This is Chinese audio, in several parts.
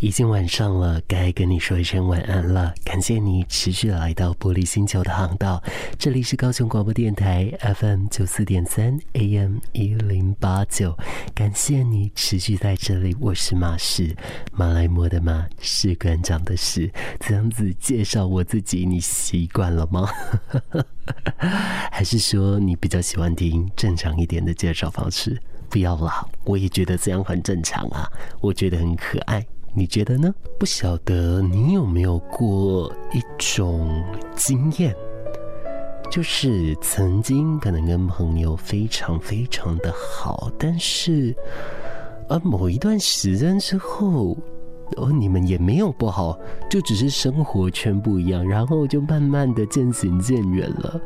已经晚上了，该跟你说一声晚安了。感谢你持续来到玻璃星球的航道，这里是高雄广播电台 FM 九四点三 AM 一零八九。感谢你持续在这里，我是马氏，马来貘的马，士官长的士。这样子介绍我自己，你习惯了吗？还是说你比较喜欢听正常一点的介绍方式？不要啦，我也觉得这样很正常啊，我觉得很可爱。你觉得呢？不晓得你有没有过一种经验，就是曾经可能跟朋友非常非常的好，但是而某一段时间之后，哦，你们也没有不好，就只是生活圈不一样，然后就慢慢的渐行渐远了。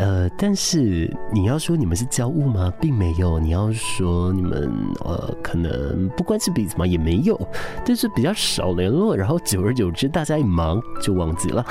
呃，但是你要说你们是交恶吗？并没有。你要说你们呃，可能不关系彼此吗？也没有。就是比较少联络，然后久而久之，大家一忙就忘记了。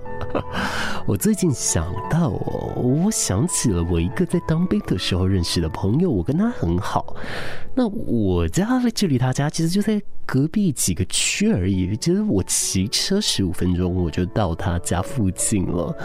我最近想到哦，我想起了我一个在当兵的时候认识的朋友，我跟他很好。那我家距离他家其实就在隔壁几个区而已，其实我骑车十五分钟我就到他家附近了。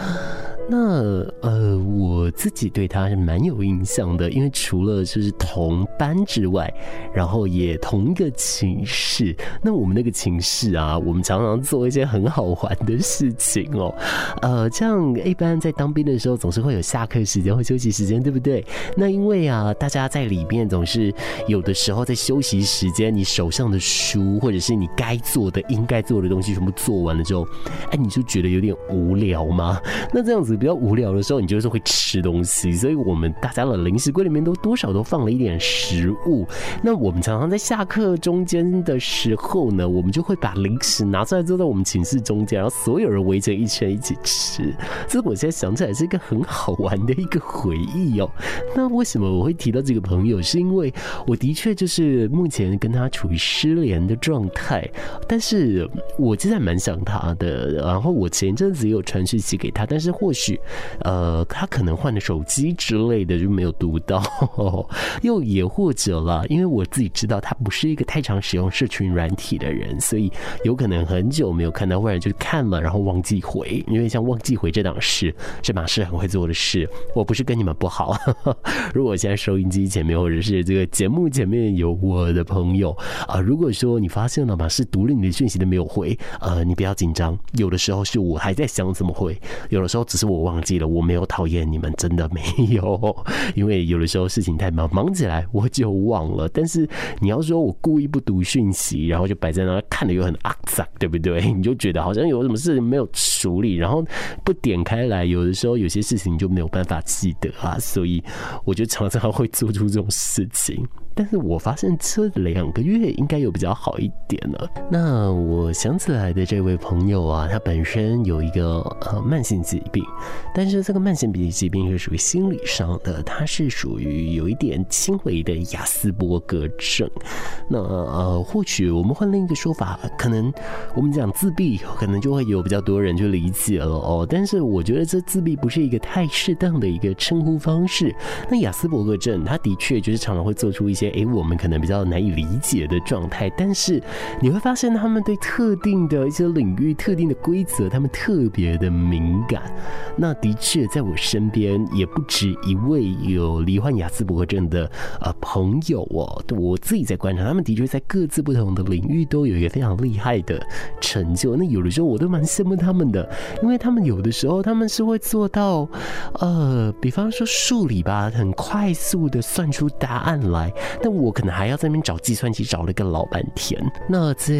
那呃，我自己对他是蛮有印象的，因为除了就是同班之外，然后也同一个寝室。那我们那个寝室啊，我们常常做一些很好玩的事情哦。呃，这样一般在当兵的时候，总是会有下课时间或休息时间，对不对？那因为啊，大家在里面总是有的时候在休息时间，你手上的书或者是你该做的、应该做的东西全部做完了之后，哎，你就觉得有点无聊吗？那这样子。比较无聊的时候，你就是会吃东西，所以我们大家的零食柜里面都多少都放了一点食物。那我们常常在下课中间的时候呢，我们就会把零食拿出来，坐在我们寝室中间，然后所有人围成一圈一起吃。这我现在想起来是一个很好玩的一个回忆哦。那为什么我会提到这个朋友？是因为我的确就是目前跟他处于失联的状态，但是我其实还蛮想他的。然后我前阵子也有传讯息给他，但是或许。呃，他可能换了手机之类的就没有读到，又也或者了，因为我自己知道他不是一个太常使用社群软体的人，所以有可能很久没有看到，或者就看了然后忘记回。因为像忘记回这档事，这马是很会做的事。我不是跟你们不好，如果现在收音机前面或者是这个节目前面有我的朋友啊，如果说你发现了马是读了你的讯息都没有回，呃，你不要紧张，有的时候是我还在想怎么回，有的时候只是。我忘记了，我没有讨厌你们，真的没有，因为有的时候事情太忙，忙起来我就忘了。但是你要说我故意不读讯息，然后就摆在那看的又很肮脏，对不对？你就觉得好像有什么事情没有处理，然后不点开来，有的时候有些事情就没有办法记得啊，所以我就常常会做出这种事情。但是我发现这两个月应该有比较好一点了。那我想起来的这位朋友啊，他本身有一个呃慢性疾病，但是这个慢性病疾病是属于心理上的，他是属于有一点轻微的亚斯伯格症。那呃，或许我们换另一个说法，可能我们讲自闭，可能就会有比较多人去理解了哦。但是我觉得这自闭不是一个太适当的一个称呼方式。那亚斯伯格症，他的确就是常常会做出一些。诶，我们可能比较难以理解的状态，但是你会发现他们对特定的一些领域、特定的规则，他们特别的敏感。那的确，在我身边也不止一位有罹患亚斯伯格症的呃朋友哦。我自己在观察，他们的确在各自不同的领域都有一个非常厉害的成就。那有的时候我都蛮羡慕他们的，因为他们有的时候他们是会做到，呃，比方说数理吧，很快速的算出答案来。但我可能还要在那边找计算机，找了个老半天。那在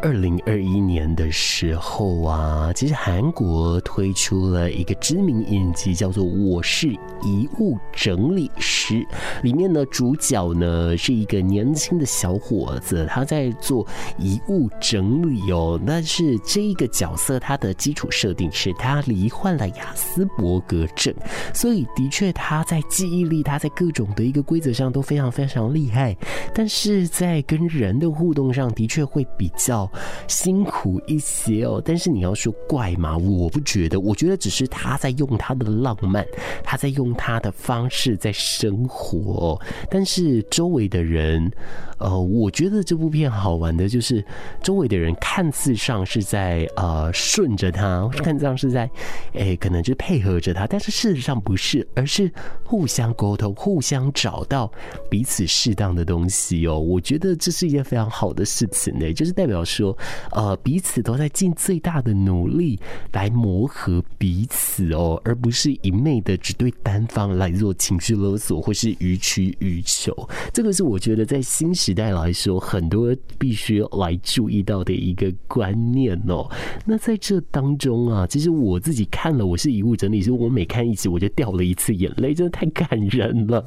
二零二一年的时候啊，其实韩国推出了一个知名影集，叫做《我是遗物整理师》。里面呢，主角呢是一个年轻的小伙子，他在做遗物整理哦。但是这个角色，他的基础设定是他罹患了亚斯伯格症，所以的确他在记忆力，他在各种的一个规则上都非常非常。非常厉害，但是在跟人的互动上的确会比较辛苦一些哦。但是你要说怪吗？我不觉得，我觉得只是他在用他的浪漫，他在用他的方式在生活。但是周围的人，呃，我觉得这部片好玩的就是周围的人看似上是在呃顺着他，看似上是在诶可能就配合着他，但是事实上不是，而是互相沟通，互相找到彼此适当的东西哦。我觉得这是一件非常好的事情呢，就是代表说呃彼此都在尽最大的努力来磨合彼此哦，而不是一昧的只对单方来做情绪勒索或是予取予求。这个是我觉得在新时代来说，很多必须来注意到的一个观念哦。那在这当中啊，其实我自己看了，我是遗物整理师，我每看一集我就掉了一次眼泪，真的太感人了。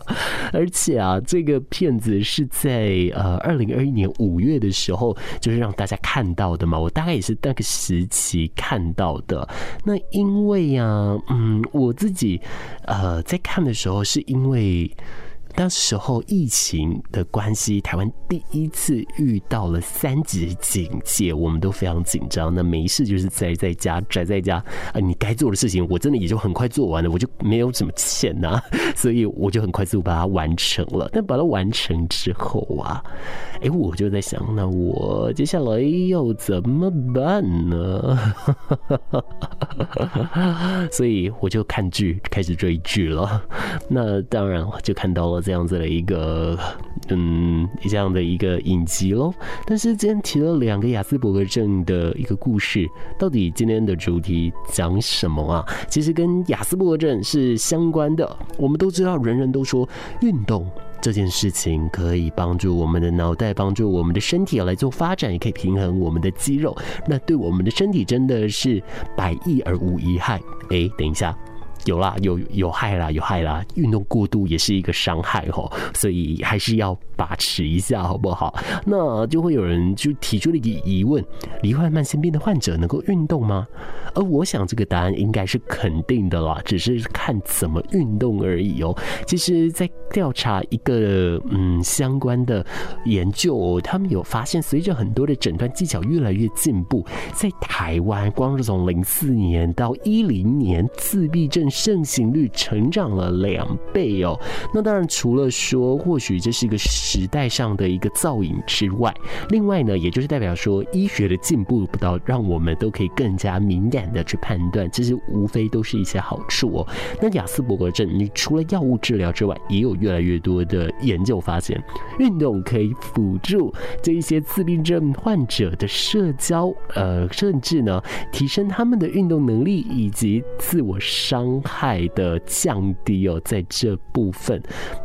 而且啊，这个片子是在呃二零二一年五月的时候，就是让大家看到的嘛。我大概也是那个时期看到的。那因为呀、啊，嗯，我自己呃在看的时候，是因为。当时候疫情的关系，台湾第一次遇到了三级警戒，我们都非常紧张。那没事就是宅在家，宅在家啊，你该做的事情，我真的也就很快做完了，我就没有什么钱呐、所以我就很快速把它完成了。但把它完成之后啊，哎，我就在想，那我接下来要怎么办呢？所以我就看剧，开始追剧了。那当然我就看到了。这样子的一个，嗯，这样的一个影集喽。但是今天提了两个雅斯伯格症的一个故事，到底今天的主题讲什么啊？其实跟雅斯伯格症是相关的。我们都知道，人人都说运动这件事情可以帮助我们的脑袋，帮助我们的身体来做发展，也可以平衡我们的肌肉。那对我们的身体真的是百益而无一害。哎，等一下。有啦，有有害啦，有害啦。运动过度也是一个伤害吼，所以还是要把持一下，好不好？那就会有人就提出了一个疑问：罹患慢性病的患者能够运动吗？而我想这个答案应该是肯定的啦，只是看怎么运动而已哦。其实，在调查一个嗯相关的研究，他们有发现，随着很多的诊断技巧越来越进步，在台湾，光是从零四年到一零年，自闭症盛行率成长了两倍哦。那当然，除了说或许这是一个时代上的一个造影之外，另外呢，也就是代表说医学的进步不到，让我们都可以更加敏感的去判断，这些无非都是一些好处哦。那亚斯伯格症，你除了药物治疗之外，也有越来越多的研究发现，运动可以辅助这一些自闭症患者的社交，呃，甚至呢，提升他们的运动能力以及自我伤。害的降低哦，在这部分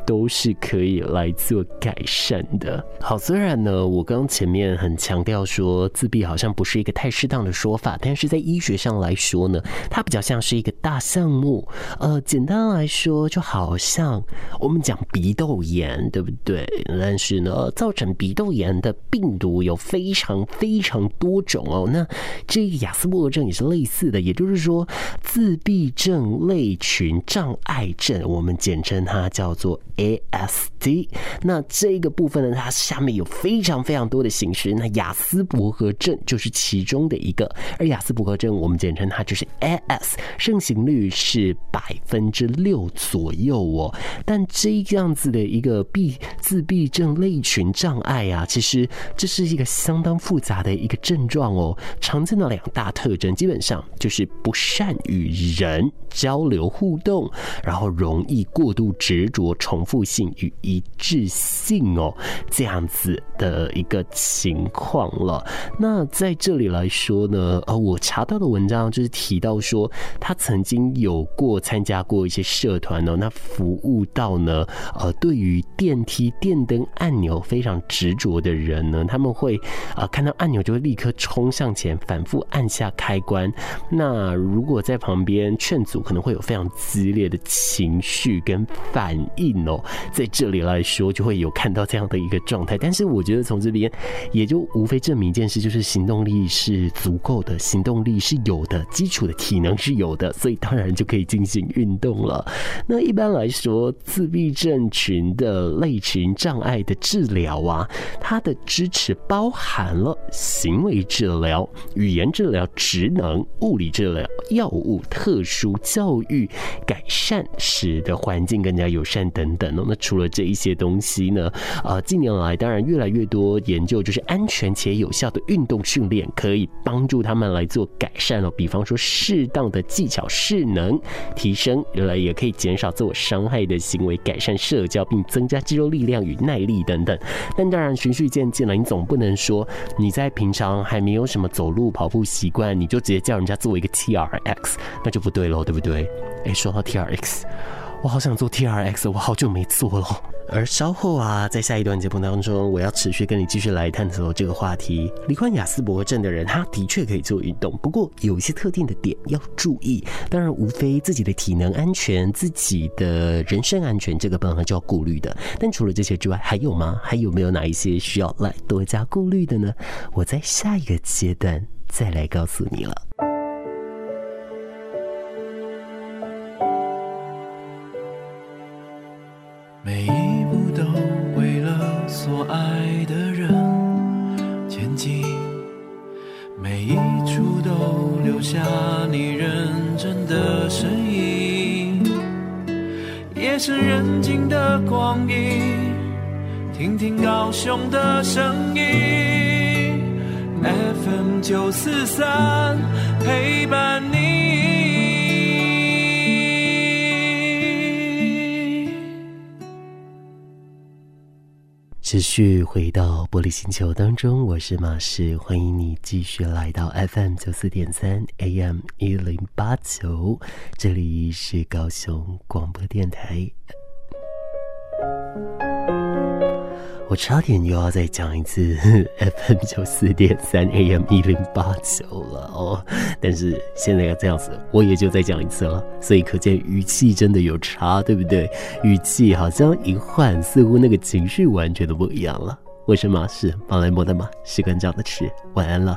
都是可以来做改善的。好，虽然呢，我刚前面很强调说自闭好像不是一个太适当的说法，但是在医学上来说呢，它比较像是一个大项目。呃，简单来说，就好像我们讲鼻窦炎，对不对？但是呢，造成鼻窦炎的病毒有非常非常多种哦。那这个亚斯伯格症也是类似的，也就是说，自闭症。类群障碍症，我们简称它叫做 ASD。那这个部分呢，它下面有非常非常多的形式。那雅斯伯格症就是其中的一个，而雅斯伯格症我们简称它就是 AS，盛行率是百分之六左右哦。但这样子的一个闭自闭症类群障碍啊，其实这是一个相当复杂的一个症状哦。常见的两大特征，基本上就是不善与人交交流互动，然后容易过度执着、重复性与一致性哦，这样子的一个情况了。那在这里来说呢，呃，我查到的文章就是提到说，他曾经有过参加过一些社团哦，那服务到呢，呃，对于电梯电灯按钮非常执着的人呢，他们会啊、看到按钮就会立刻冲向前，反复按下开关。那如果在旁边劝阻，可能会有非常激烈的情绪跟反应哦，在这里来说就会有看到这样的一个状态。但是我觉得从这边也就无非证明一件事，就是行动力是足够的，行动力是有的，基础的体能是有的，所以当然就可以进行运动了。那一般来说，自闭症群的类群障碍的治疗啊，它的支持包含了行为治疗、语言治疗、职能、物理治疗、药物、特殊教教育改善，使得环境更加友善等等。那除了这一些东西呢，呃，近年来当然越来越多研究，就是安全且有效的运动训练可以帮助他们来做改善哦。比方说，适当的技巧势能提升，原来也可以减少自我伤害的行为，改善社交，并增加肌肉力量与耐力等等。但当然循序渐进了，你总不能说你在平常还没有什么走路跑步习惯，你就直接叫人家做一个 TRX，那就不对喽，对不对？诶，说到 TRX，我好想做 TRX，我好久没做了。而稍后啊，在下一段节目当中，我要持续跟你继续来探索这个话题。罹患亚斯伯格症的人，他的确可以做运动，不过有一些特定的点要注意。当然，无非自己的体能安全、自己的人身安全，这个本来就要顾虑的。但除了这些之外，还有吗？还有没有哪一些需要来多加顾虑的呢？我在下一个阶段再来告诉你了。夜深人静的光阴，听听高雄的声音，FM 九四三陪伴你。继续回到玻璃星球当中，我是马氏，欢迎你继续来到 FM 九四点三 AM 一零八九，这里是高雄广播电台。我差点又要再讲一次 FM 九四点三 AM 一零八九了哦，但是现在要这样子，我也就再讲一次了，所以可见语气真的有差，对不对？语气好像一换，似乎那个情绪完全都不一样了。我是马氏，马来莫的马，士官长的吃，晚安了。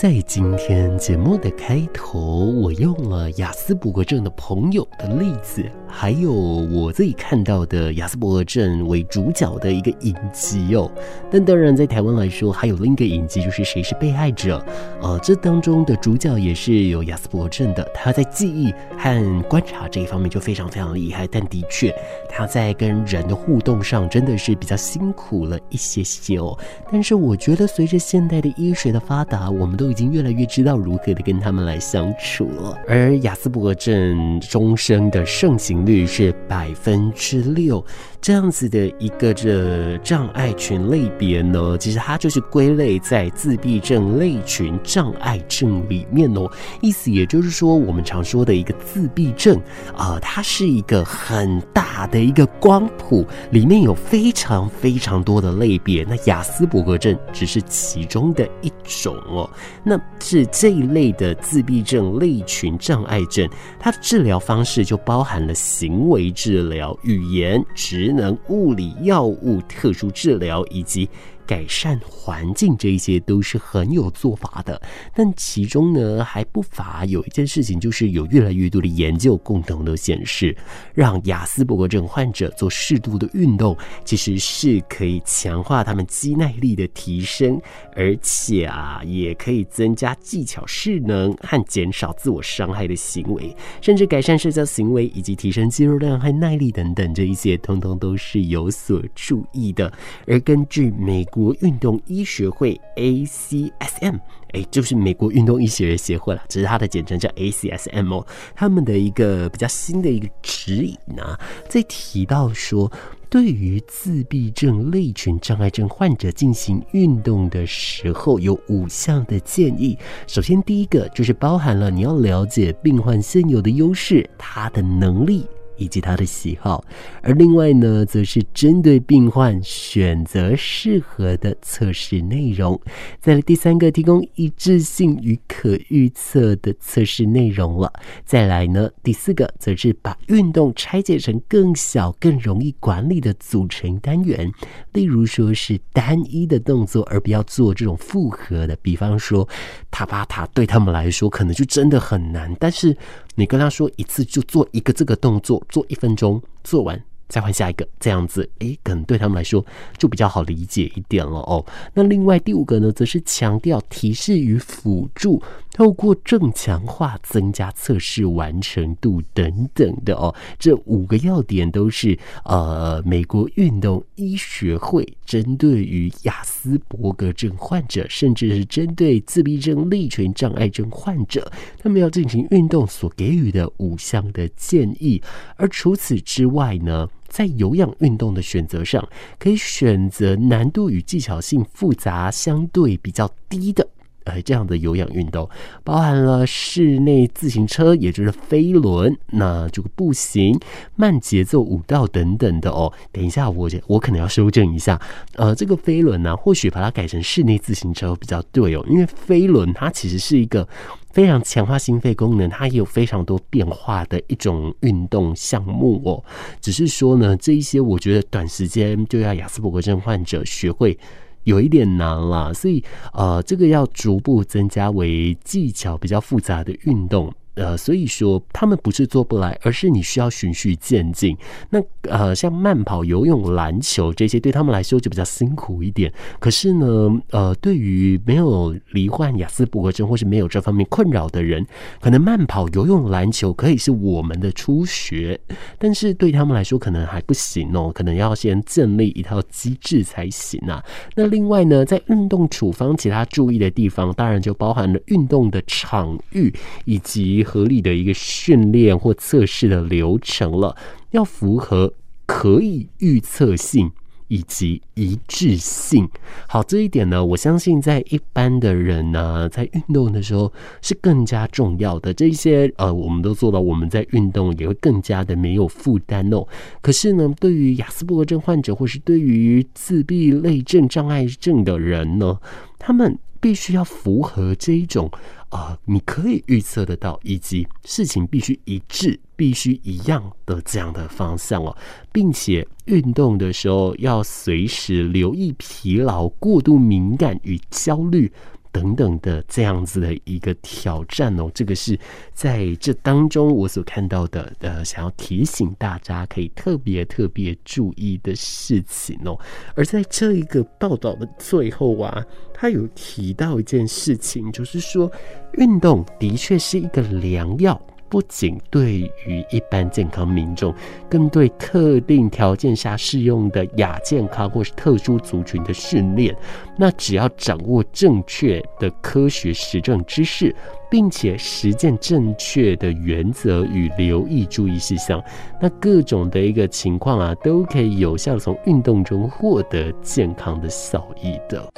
在今天节目的开头，我用了雅思不过证的朋友的例子，还有我自己看到的亚斯伯格症为主角的一个影集哦。但当然，在台湾来说，还有另一个影集，就是《谁是被害者》。呃，这当中的主角也是有亚斯伯格症的，他在记忆和观察这一方面就非常非常厉害。但的确，他在跟人的互动上真的是比较辛苦了一些些哦。但是我觉得，随着现代的医学的发达，我们都已经越来越知道如何的跟他们来相处了。而亚斯伯格症终生的盛行率是百分之六。这样子的一个这障碍群类别呢，其实它就是归类在自闭症类群障碍症里面哦。意思也就是说，我们常说的一个自闭症啊、它是一个很大的一个光谱，里面有非常非常多的类别。那雅斯伯格症只是其中的一种哦。那是这一类的自闭症类群障碍症，它的治疗方式就包含了行为治疗、语言、职能、物理、药物、特殊治疗以及。改善环境，这一些都是很有做法的，但其中呢还不乏有一件事情，就是有越来越多的研究共同的显示，让亚斯伯格症患者做适度的运动，其实是可以强化他们肌耐力的提升，而且啊也可以增加技巧势能和减少自我伤害的行为，甚至改善社交行为以及提升肌肉量和耐力等等，这一些通通都是有所注意的。而根据美国。国运动医学会 ACSM，哎，就是美国运动医学协会了，只是它的简称叫 ACSM 哦。他们的一个比较新的一个指引啊，在提到说，对于自闭症类群障碍症患者进行运动的时候，有五项的建议。首先，第一个就是包含了你要了解病患现有的优势，他的能力。以及他的喜好，而另外呢，则是针对病患选择适合的测试内容。再来第三个，提供一致性与可预测的测试内容了。再来呢，第四个，则是把运动拆解成更小、更容易管理的组成单元，例如说是单一的动作，而不要做这种复合的。比方说，塔巴塔对他们来说可能就真的很难，但是。你跟他说一次就做一个这个动作，做一分钟做完再换下一个，这样子，诶，可能对他们来说就比较好理解一点了哦。那另外第五个呢，则是强调提示与辅助，透过正强化增加测试完成度等等的哦。这五个要点都是呃，美国运动医学会针对于亚斯伯格症患者，甚至是针对自闭症、类群障碍症患者，他们要进行运动所给予的五项的建议。而除此之外呢，在有氧运动的选择上，可以选择难度与技巧性复杂、相对比较低的。呃，这样的有氧运动包含了室内自行车，也就是飞轮，那这个步行、慢节奏舞蹈等等的哦。等一下我，我我可能要修正一下，呃，这个飞轮呢、或许把它改成室内自行车比较对哦，因为飞轮它其实是一个非常强化心肺功能，它也有非常多变化的一种运动项目哦。只是说呢，这一些我觉得短时间就要亚斯伯格症患者学会。有一点难啦，所以呃，这个要逐步增加为技巧比较复杂的运动。呃，所以说他们不是做不来，而是你需要循序渐进。那呃，像慢跑、游泳、篮球这些，对他们来说就比较辛苦一点。可是呢，呃，对于没有罹患雅思伯格症或是没有这方面困扰的人，可能慢跑、游泳、篮球可以是我们的初学，但是对他们来说可能还不行哦，可能要先建立一套机制才行啊。那另外呢，在运动处方其他注意的地方，当然就包含了运动的场域以及。合理的一个训练或测试的流程了，要符合可以预测性以及一致性。好，这一点呢，我相信在一般的人呢，在运动的时候是更加重要的。这一些呃，我们都做到，我们在运动也会更加的没有负担哦。可是呢，对于亚斯伯格症患者或是对于自闭类症障碍症的人呢，他们必须要符合这一种。啊、呃，你可以预测得到，以及事情必须一致、必须一样的这样的方向哦，并且运动的时候要随时留意疲劳、过度敏感与焦虑。等等的这样子的一个挑战哦，这个是在这当中我所看到的，呃，想要提醒大家可以特别特别注意的事情哦。而在这一个报道的最后啊，他有提到一件事情，就是说运动的确是一个良药。不仅对于一般健康民众，更对特定条件下适用的亚健康或是特殊族群的训练。那只要掌握正确的科学实证知识，并且实践正确的原则与留意注意事项，那各种的一个情况啊，都可以有效从运动中获得健康的效益的。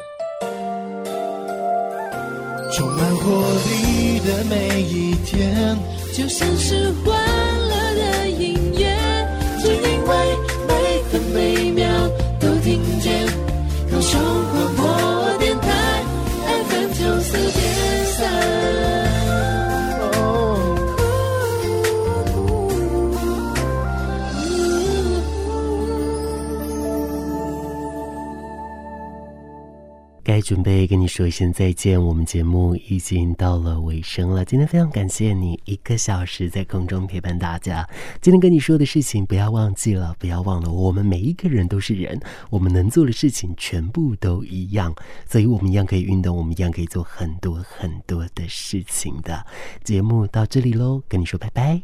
充满活力的每一天，就像是欢乐的音乐，只因为每分每秒都听见高雄广准备跟你说一声再见，我们节目已经到了尾声了。今天非常感谢你一个小时在空中陪伴大家。今天跟你说的事情不要忘记了，不要忘了，我们每一个人都是人，我们能做的事情全部都一样，所以我们一样可以运动，我们一样可以做很多很多的事情的。节目到这里喽，跟你说拜拜。